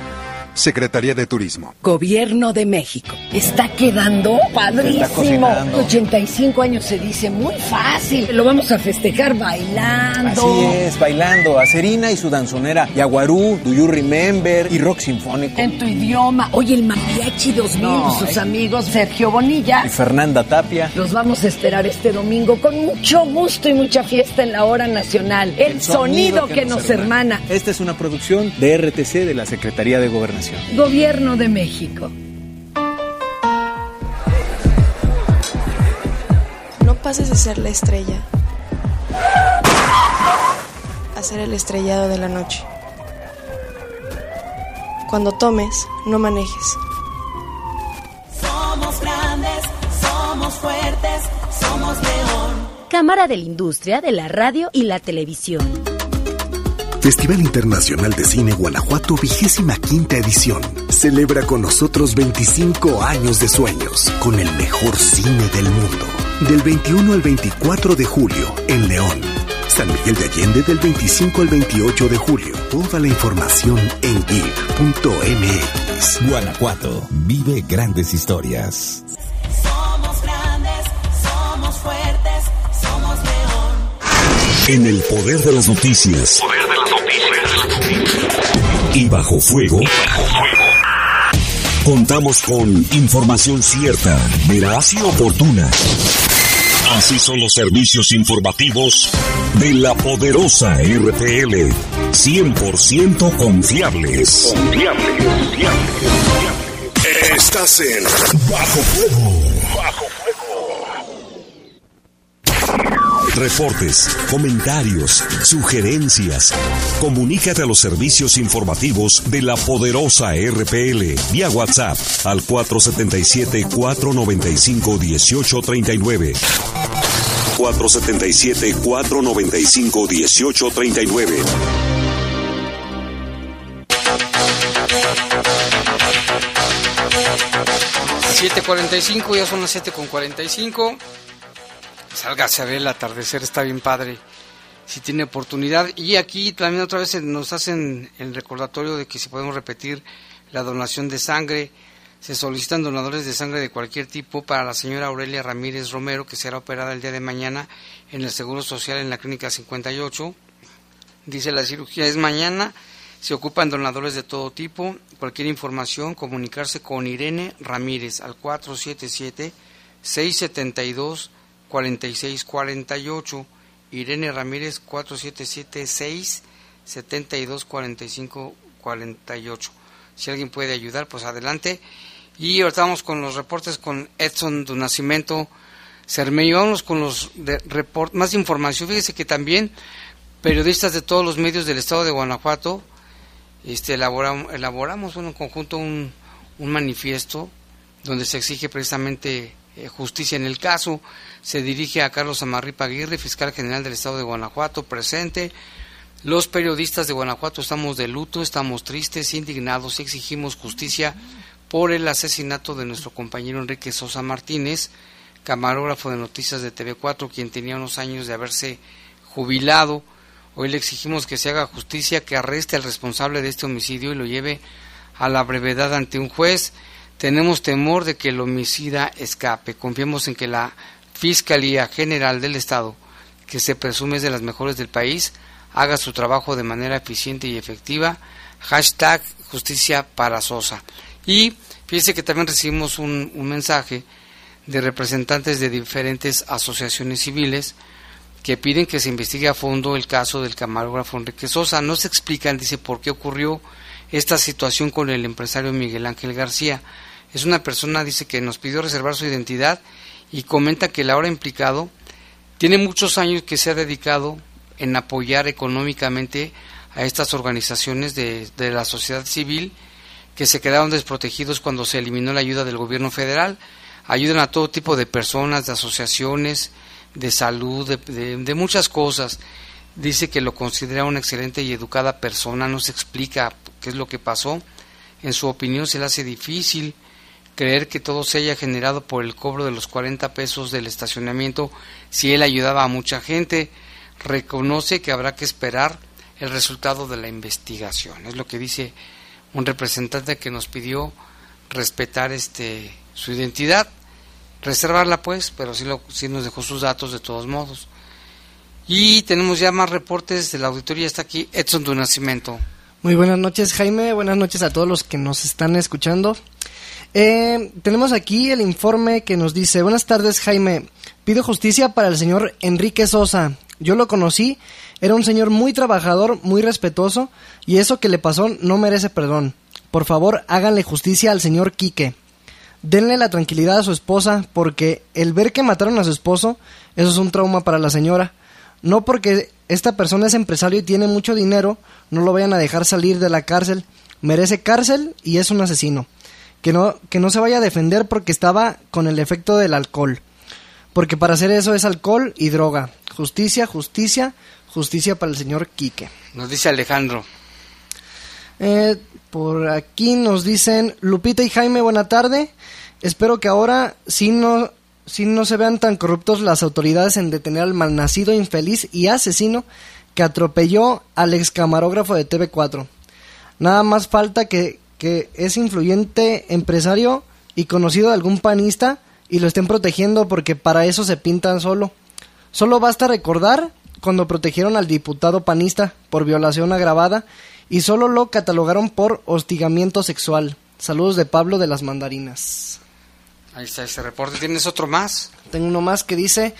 Secretaría de Turismo. Gobierno de México. Está quedando padrísimo. 85 años se dice muy fácil. Lo vamos a festejar bailando. Así es, bailando. A Serina y su danzonera. Yaguarú, Do You Remember y rock sinfónico. En tu idioma. Oye, el Mariachi 2000 y sus amigos Sergio Bonilla. Y Fernanda Tapia. Los vamos a esperar este domingo con mucho gusto y mucha fiesta en la hora nacional. El, sonido, que, nos, hermana. Esta es una producción de RTC de la Secretaría de Gobernación. Gobierno de México. No pases de ser la estrella a ser el estrellado de la noche. Cuando tomes, no manejes. Somos grandes, somos somos fuertes, somos león. Cámara de la Industria de la Radio y la Televisión. Festival Internacional de Cine Guanajuato, vigésima quinta edición. Celebra con nosotros 25 años de sueños, con el mejor cine del mundo. Del 21 al 24 de julio, en León. San Miguel de Allende del 25 al 28 de julio. Toda la información en geek.mx. Guanajuato, vive grandes historias. Somos grandes, somos fuertes, somos león. En el poder de las noticias. Poder Y bajo fuego. Contamos con información cierta, veraz y oportuna. Así son los servicios informativos de la poderosa RTL. 100% confiables. Confiables, confiables, Estás en Bajo Fuego. Reportes, comentarios, sugerencias. Comunícate a los servicios informativos de la poderosa RPL vía WhatsApp al 477-495-1839. 477-495-1839. $7.45, ya son las 7.45. Sálgase a ver el atardecer, está bien padre. Si tiene oportunidad. Y aquí también otra vez nos hacen el recordatorio de que si podemos repetir la donación de sangre. Se solicitan donadores de sangre de cualquier tipo para la señora Aurelia Ramírez Romero, que será operada el día de mañana en el Seguro Social en la Clínica 58. Dice la cirugía es mañana. Se ocupan donadores de todo tipo. Cualquier información, comunicarse con Irene Ramírez al 477 672 4648. Irene Ramírez 4776 72 45 48. Si alguien puede ayudar, pues adelante. Y ahorita vamos con los reportes con Edson du Nacimiento Cermeño. Vamos con los de report, más información. Fíjese que también periodistas de todos los medios del estado de Guanajuato este, elaboramos, elaboramos en conjunto un, un manifiesto donde se exige precisamente justicia en el caso. Se dirige a Carlos Amarripa Aguirre, fiscal general del estado de Guanajuato, presente. Los periodistas de Guanajuato estamos de luto, estamos tristes, indignados y exigimos justicia por el asesinato de nuestro compañero Enrique Sosa Martínez, camarógrafo de noticias de TV4, quien tenía unos años de haberse jubilado. Hoy le exigimos que se haga justicia, que arreste al responsable de este homicidio y lo lleve a la brevedad ante un juez. Tenemos temor de que el homicida escape. Confiemos en que la Fiscalía General del Estado, que se presume es de las mejores del país, haga su trabajo de manera eficiente y efectiva. Hashtag justicia para Sosa. Y fíjese que también recibimos un, un mensaje de representantes de diferentes asociaciones civiles que piden que se investigue a fondo el caso del camarógrafo Enrique Sosa. No se explican, dice, por qué ocurrió esta situación con el empresario Miguel Ángel García. Es una persona, dice, que nos pidió reservar su identidad y comenta que el ahora implicado tiene muchos años que se ha dedicado en apoyar económicamente a estas organizaciones de, de la sociedad civil que se quedaron desprotegidos cuando se eliminó la ayuda del gobierno federal. Ayudan a todo tipo de personas, de asociaciones, de salud, de, de, de, muchas cosas. Dice que lo considera una excelente y educada persona, no se explica qué es lo que pasó. En su opinión se le hace difícil creer que todo se haya generado por el cobro de los 40 pesos del estacionamiento si él ayudaba a mucha gente. Reconoce que habrá que esperar el resultado de la investigación. Es lo que dice un representante que nos pidió respetar este su identidad reservarla pues, pero sí, lo, sí nos dejó sus datos de todos modos. Y tenemos ya más reportes de la auditoría. Está aquí Edson du Nacimiento. Muy buenas noches Jaime, buenas noches a todos los que nos están escuchando. Eh, tenemos aquí el informe que nos dice, buenas tardes Jaime, pido justicia para el señor Enrique Sosa. Yo lo conocí, era un señor muy trabajador, muy respetuoso, y eso que le pasó no merece perdón. Por favor, háganle justicia al señor Quique denle la tranquilidad a su esposa porque el ver que mataron a su esposo, eso es un trauma para la señora. No porque esta persona es empresario y tiene mucho dinero, no lo vayan a dejar salir de la cárcel. Merece cárcel y es un asesino. Que no, que no se vaya a defender porque estaba con el efecto del alcohol. porque para hacer eso es alcohol y droga. Justicia, justicia, justicia para el señor Quique. Nos dice Alejandro. Eh, por aquí nos dicen Lupita y Jaime, buena tarde. Espero que ahora sí no, sí no se vean tan corruptos las autoridades en detener al malnacido, infeliz y asesino que atropelló al ex camarógrafo de TV4. Nada más falta que, que es influyente empresario y conocido de algún panista y lo estén protegiendo porque para eso se pintan solo. Solo basta recordar cuando protegieron al diputado panista por violación agravada y solo lo catalogaron por hostigamiento sexual. Saludos de Pablo de las Mandarinas. Ahí está ese reporte. ¿Tienes otro más? Tengo uno más que dice,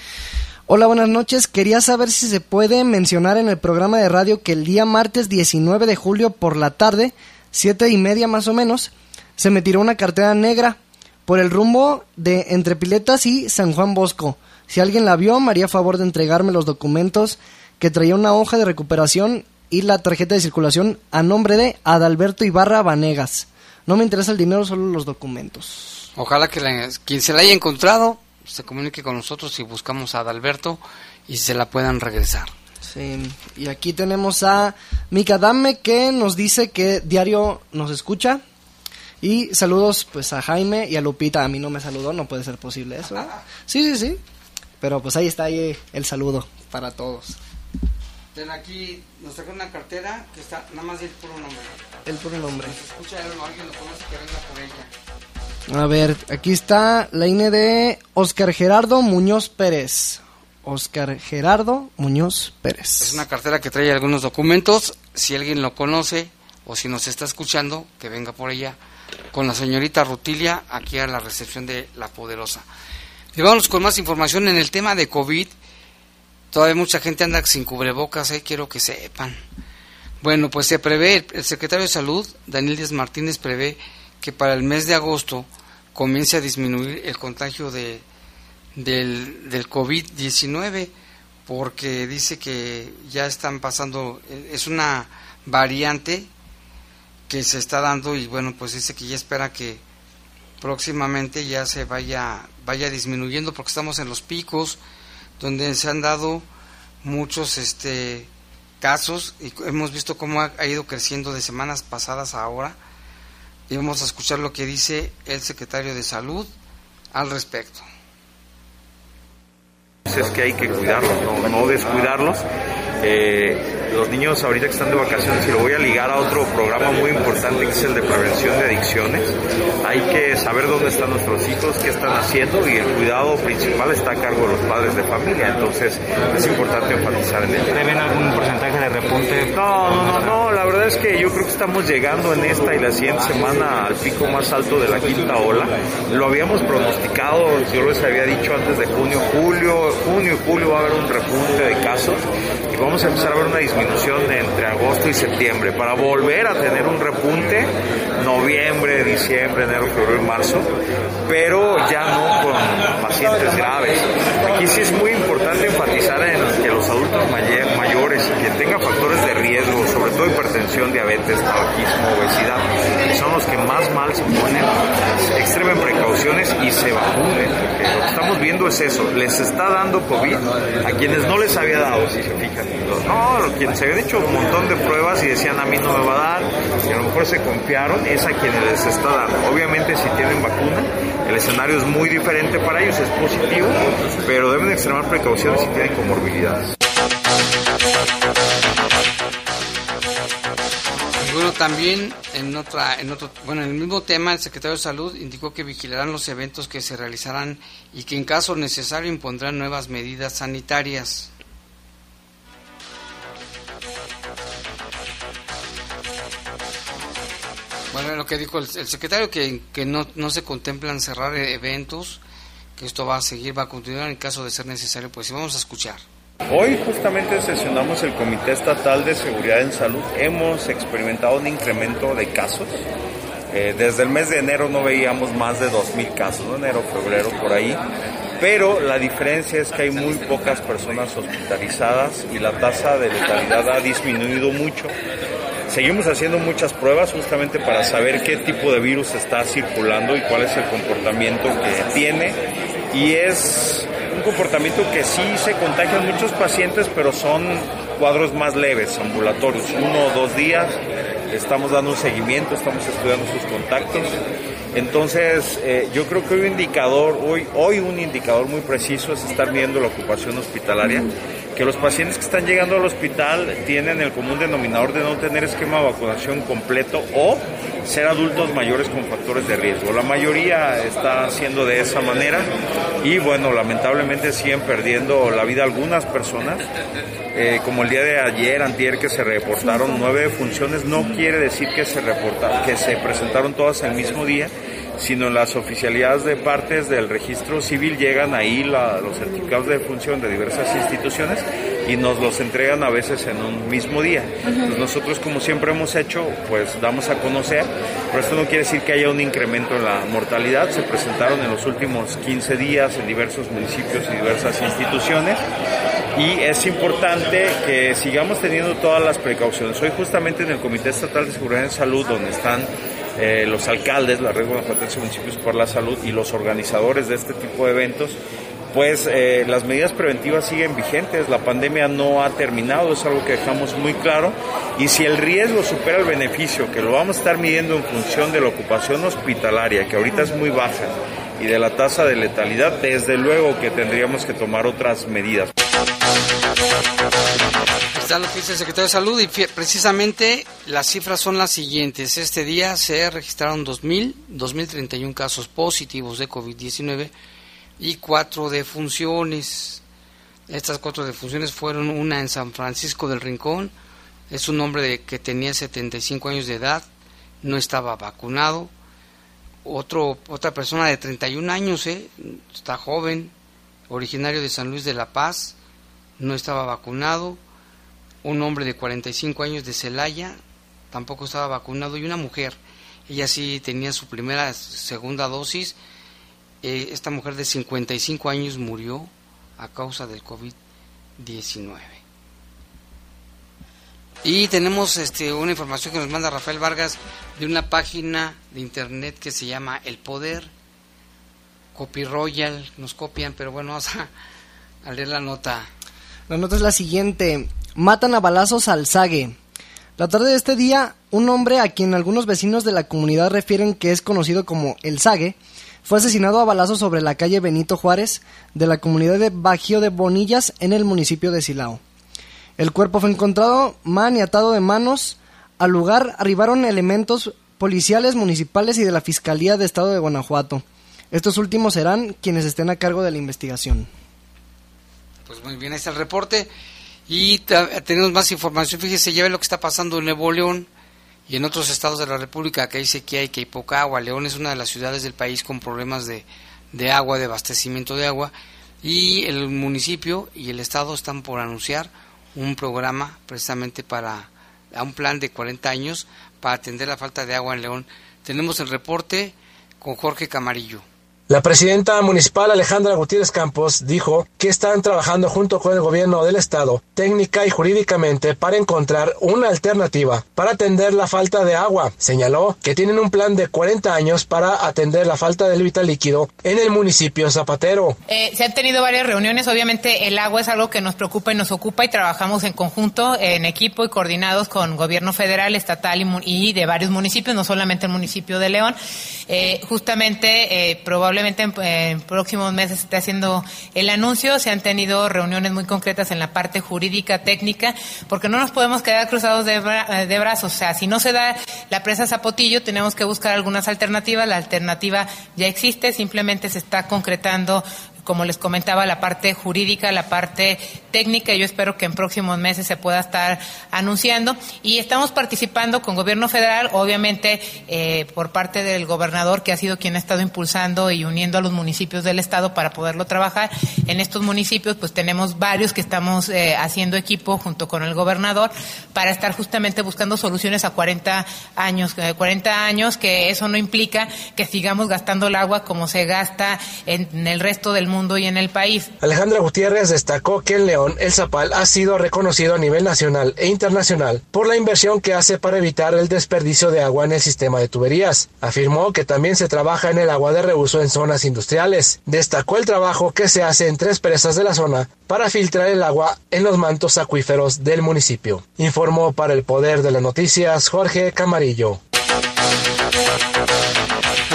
hola, buenas noches. Quería saber si se puede mencionar en el programa de radio que el día martes 19 de julio por la tarde, siete y media más o menos, se me tiró una cartera negra por el rumbo de Entre Piletas y San Juan Bosco. Si alguien la vio, me haría favor de entregarme los documentos que traía una hoja de recuperación y la tarjeta de circulación a nombre de Adalberto Ibarra Vanegas. No me interesa el dinero, solo los documentos. Ojalá que la- quien se la haya encontrado se comunique con nosotros y buscamos a Adalberto y se la puedan regresar. Sí, y aquí tenemos a Mika Dame que nos dice que diario nos escucha. Y saludos pues a Jaime y a Lupita. A mí no me saludó, no puede ser posible eso. ¿eh? Sí, sí, sí. Pero pues ahí está ahí el saludo para todos. Ten aquí, nos sacó una cartera que está nada más el puro nombre. El puro nombre. Se escucha o alguien lo conoce que venga por ella. A ver, aquí está la INE de Oscar Gerardo Muñoz Pérez. Oscar Gerardo Muñoz Pérez. Es una cartera que trae algunos documentos. Si alguien lo conoce o si nos está escuchando, que venga por ella con la señorita Rutilia aquí a la recepción de La Poderosa. Y vamos con más información en el tema de COVID. Todavía mucha gente anda sin cubrebocas, eh, quiero que sepan. Bueno, pues se prevé, el secretario de Salud, Daniel Díaz Martínez, prevé que para el mes de agosto comience a disminuir el contagio de, del, del COVID-19, porque dice que ya están pasando, eh, es una variante que se está dando y bueno, pues dice que ya espera que próximamente ya se vaya, vaya disminuyendo porque estamos en los picos donde se han dado muchos este casos y hemos visto cómo ha, ha ido creciendo de semanas pasadas a ahora y vamos a escuchar lo que dice el secretario de salud al respecto. Es que hay que cuidarlos, no, descuidarlos. Eh, los niños ahorita que están de vacaciones, y lo voy a ligar a otro programa muy importante que es el de prevención de adicciones, hay que saber dónde están nuestros hijos, qué están haciendo y el cuidado principal está a cargo de los padres de familia, entonces es importante enfatizar en ello. ¿Prevén algún porcentaje de repunte? No, no, no, no, la verdad es que yo creo que estamos llegando en esta y la siguiente semana al pico más alto de la quinta ola. Lo habíamos pronosticado, yo les había dicho antes de junio, julio, junio y julio va a haber un repunte de casos vamos a empezar a ver una disminución entre agosto y septiembre para volver a tener un repunte noviembre, diciembre, enero, febrero y marzo, pero ya no con pacientes graves. Aquí sí es muy importante enfatizar en que los adultos mayores y quien tenga factores de riesgo, sobre todo hipertensión, diabetes, tabaquismo, obesidad, que son los que más mal se ponen, extremen precauciones y se vacunen, porque lo que estamos viendo es eso, les está dando COVID a quienes no les había dado, si se fijan. No, quienes se habían hecho un montón de pruebas y decían a mí no me va a dar, y a lo mejor se confiaron, es a quienes les está dando. Obviamente si tienen vacuna, el escenario es muy diferente para ellos, es positivo, pero deben extremar precauciones si tienen comorbilidades. Bueno, también en otra, en otro, bueno, en el mismo tema, el secretario de Salud indicó que vigilarán los eventos que se realizarán y que en caso necesario impondrán nuevas medidas sanitarias. Bueno, lo que dijo el, el secretario, que, que no, no se contemplan cerrar eh, eventos, que esto va a seguir, va a continuar en caso de ser necesario, pues sí, vamos a escuchar. Hoy justamente sesionamos el Comité Estatal de Seguridad en Salud. Hemos experimentado un incremento de casos. Eh, desde el mes de enero no veíamos más de 2.000 casos, ¿no? enero, febrero, por ahí. Pero la diferencia es que hay muy pocas personas hospitalizadas y la tasa de letalidad ha disminuido mucho. Seguimos haciendo muchas pruebas justamente para saber qué tipo de virus está circulando y cuál es el comportamiento que tiene. Y es un comportamiento que sí se contagian muchos pacientes, pero son cuadros más leves, ambulatorios, uno o dos días. Estamos dando un seguimiento, estamos estudiando sus contactos. Entonces, eh, yo creo que un indicador, hoy, hoy un indicador muy preciso es estar viendo la ocupación hospitalaria, que los pacientes que están llegando al hospital tienen el común denominador de no tener esquema de vacunación completo o ser adultos mayores con factores de riesgo. La mayoría está haciendo de esa manera y bueno, lamentablemente siguen perdiendo la vida algunas personas. Eh, como el día de ayer, antier, que se reportaron nueve funciones, no quiere decir que se reportaron, que se presentaron todas el mismo día, sino las oficialidades de partes del registro civil llegan ahí la, los certificados de función de diversas instituciones y nos los entregan a veces en un mismo día. Nosotros, como siempre hemos hecho, pues damos a conocer, pero esto no quiere decir que haya un incremento en la mortalidad. Se presentaron en los últimos 15 días en diversos municipios y diversas instituciones y es importante que sigamos teniendo todas las precauciones. Hoy justamente en el Comité Estatal de Seguridad en Salud, donde están eh, los alcaldes, la red guanajuatense de municipios por la salud y los organizadores de este tipo de eventos, pues eh, las medidas preventivas siguen vigentes, la pandemia no ha terminado, es algo que dejamos muy claro, y si el riesgo supera el beneficio, que lo vamos a estar midiendo en función de la ocupación hospitalaria, que ahorita es muy baja, y de la tasa de letalidad, desde luego que tendríamos que tomar otras medidas. Está lo que secretario de Salud y precisamente las cifras son las siguientes. Este día se registraron 2.000, 2.031 casos positivos de COVID-19 y cuatro defunciones. Estas cuatro defunciones fueron una en San Francisco del Rincón, es un hombre de, que tenía 75 años de edad, no estaba vacunado. Otro, otra persona de 31 años, ¿eh? está joven, originario de San Luis de la Paz, no estaba vacunado. Un hombre de 45 años de Celaya, tampoco estaba vacunado. Y una mujer, ella sí tenía su primera, segunda dosis. Eh, esta mujer de 55 años murió a causa del COVID-19. Y tenemos este, una información que nos manda Rafael Vargas de una página de internet que se llama El Poder. Copy Royal, nos copian, pero bueno, vamos a, a leer la nota. La nota es la siguiente. Matan a balazos al Zague. La tarde de este día, un hombre a quien algunos vecinos de la comunidad refieren que es conocido como El Zague, fue asesinado a balazos sobre la calle Benito Juárez de la comunidad de Bajío de Bonillas en el municipio de Silao. El cuerpo fue encontrado maniatado de manos. Al lugar arribaron elementos policiales municipales y de la Fiscalía de Estado de Guanajuato. Estos últimos serán quienes estén a cargo de la investigación. Pues muy bien, ahí el reporte. Y tenemos más información. Fíjese, ya ve lo que está pasando en Nuevo León y en otros estados de la República. que dice que hay que hay poca agua. León es una de las ciudades del país con problemas de, de agua, de abastecimiento de agua. Y el municipio y el estado están por anunciar un programa precisamente para a un plan de 40 años para atender la falta de agua en León. Tenemos el reporte con Jorge Camarillo. La presidenta municipal Alejandra Gutiérrez Campos dijo que están trabajando junto con el gobierno del estado técnica y jurídicamente para encontrar una alternativa para atender la falta de agua. Señaló que tienen un plan de 40 años para atender la falta del vital líquido en el municipio Zapatero. Eh, se han tenido varias reuniones, obviamente el agua es algo que nos preocupa y nos ocupa y trabajamos en conjunto, en equipo y coordinados con gobierno federal, estatal y, de varios municipios, no solamente el municipio de León. Eh, justamente, eh, probablemente en, en, próximos meses se esté haciendo el anuncio. Se han tenido reuniones muy concretas en la parte jurídica, técnica, porque no nos podemos quedar cruzados de, bra de brazos. O sea, si no se da la presa Zapotillo, tenemos que buscar algunas alternativas. La alternativa ya existe, simplemente se está concretando como les comentaba, la parte jurídica, la parte técnica. Yo espero que en próximos meses se pueda estar anunciando. Y estamos participando con gobierno federal, obviamente eh, por parte del gobernador, que ha sido quien ha estado impulsando y uniendo a los municipios del estado para poderlo trabajar. En estos municipios, pues tenemos varios que estamos eh, haciendo equipo junto con el gobernador para estar justamente buscando soluciones a 40 años, eh, 40 años, que eso no implica que sigamos gastando el agua como se gasta en, en el resto del mundo y en el país. Alejandra Gutiérrez destacó que en León el Zapal ha sido reconocido a nivel nacional e internacional por la inversión que hace para evitar el desperdicio de agua en el sistema de tuberías. Afirmó que también se trabaja en el agua de reuso en zonas industriales. Destacó el trabajo que se hace en tres presas de la zona para filtrar el agua en los mantos acuíferos del municipio. Informó para el Poder de las Noticias Jorge Camarillo.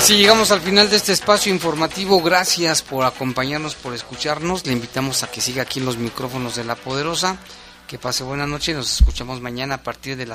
Así llegamos al final de este espacio informativo. Gracias por acompañarnos, por escucharnos. Le invitamos a que siga aquí en los micrófonos de La Poderosa. Que pase buena noche nos escuchamos mañana a partir de las